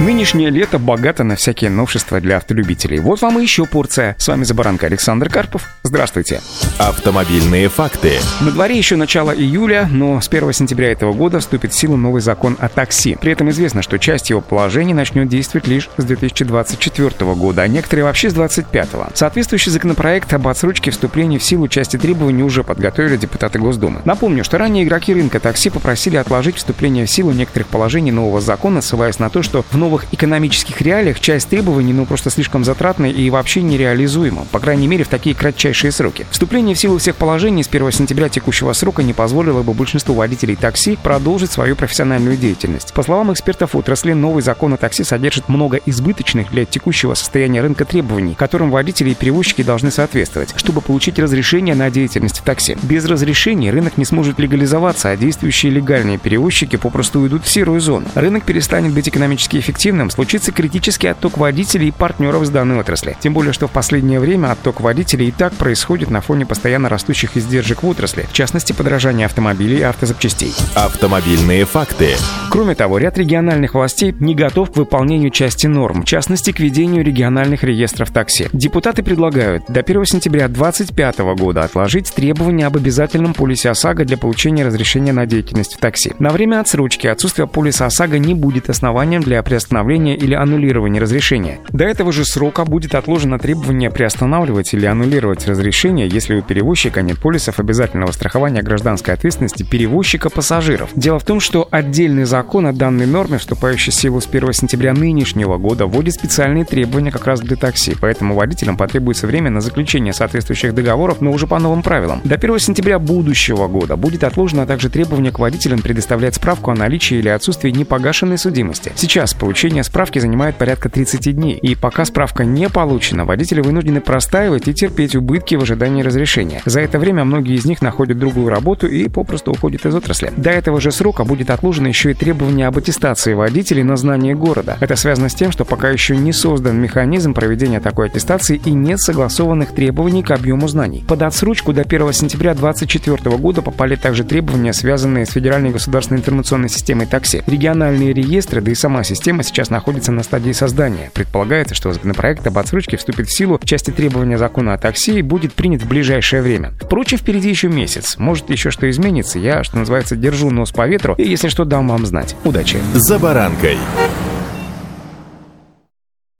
Нынешнее лето богато на всякие новшества для автолюбителей. Вот вам и еще порция. С вами за баранка Александр Карпов. Здравствуйте. Автомобильные факты. На дворе еще начало июля, но с 1 сентября этого года вступит в силу новый закон о такси. При этом известно, что часть его положений начнет действовать лишь с 2024 года, а некоторые вообще с 2025. Соответствующий законопроект об отсрочке вступления в силу части требований уже подготовили депутаты Госдумы. Напомню, что ранее игроки рынка такси попросили отложить вступление в силу некоторых положений нового закона, ссылаясь на то, что в новых экономических реалиях часть требований ну просто слишком затратна и вообще нереализуема, по крайней мере в такие кратчайшие сроки. Вступление в силу всех положений с 1 сентября текущего срока не позволило бы большинству водителей такси продолжить свою профессиональную деятельность. По словам экспертов отрасли, новый закон о такси содержит много избыточных для текущего состояния рынка требований, которым водители и перевозчики должны соответствовать, чтобы получить разрешение на деятельность в такси. Без разрешения рынок не сможет легализоваться, а действующие легальные перевозчики попросту уйдут в серую зону. Рынок перестанет быть экономически эффективным эффективным, случится критический отток водителей и партнеров из данной отрасли. Тем более, что в последнее время отток водителей и так происходит на фоне постоянно растущих издержек в отрасли, в частности, подражания автомобилей и автозапчастей. Автомобильные факты. Кроме того, ряд региональных властей не готов к выполнению части норм, в частности, к ведению региональных реестров такси. Депутаты предлагают до 1 сентября 2025 года отложить требования об обязательном полисе ОСАГО для получения разрешения на деятельность в такси. На время отсрочки отсутствие полиса ОСАГО не будет основанием для приостановления приостановления или аннулирования разрешения. До этого же срока будет отложено требование приостанавливать или аннулировать разрешение, если у перевозчика нет полисов обязательного страхования гражданской ответственности перевозчика пассажиров. Дело в том, что отдельный закон о данной норме, вступающий в силу с 1 сентября нынешнего года, вводит специальные требования как раз для такси, поэтому водителям потребуется время на заключение соответствующих договоров, но уже по новым правилам. До 1 сентября будущего года будет отложено также требование к водителям предоставлять справку о наличии или отсутствии непогашенной судимости. Сейчас Получение справки занимает порядка 30 дней, и пока справка не получена, водители вынуждены простаивать и терпеть убытки в ожидании разрешения. За это время многие из них находят другую работу и попросту уходят из отрасли. До этого же срока будет отложено еще и требование об аттестации водителей на знание города. Это связано с тем, что пока еще не создан механизм проведения такой аттестации и нет согласованных требований к объему знаний. Под отсрочку до 1 сентября 2024 года попали также требования, связанные с Федеральной государственной информационной системой такси. Региональные реестры, да и сама система сейчас находится на стадии создания. Предполагается, что законопроект об отсрочке вступит в силу в части требования закона о такси и будет принят в ближайшее время. Впрочем, впереди еще месяц. Может, еще что изменится. Я, что называется, держу нос по ветру и, если что, дам вам знать. Удачи! За баранкой.